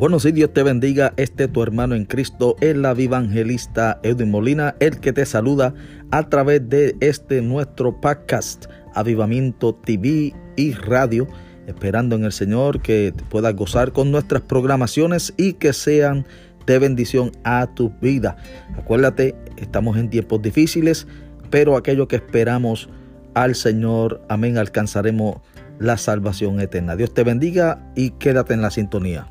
Bueno, si Dios te bendiga, este tu hermano en Cristo, el la evangelista Edwin Molina, el que te saluda a través de este nuestro podcast, Avivamiento TV y Radio, esperando en el Señor que puedas gozar con nuestras programaciones y que sean de bendición a tu vida. Acuérdate, estamos en tiempos difíciles, pero aquello que esperamos al Señor, amén, alcanzaremos la salvación eterna. Dios te bendiga y quédate en la sintonía.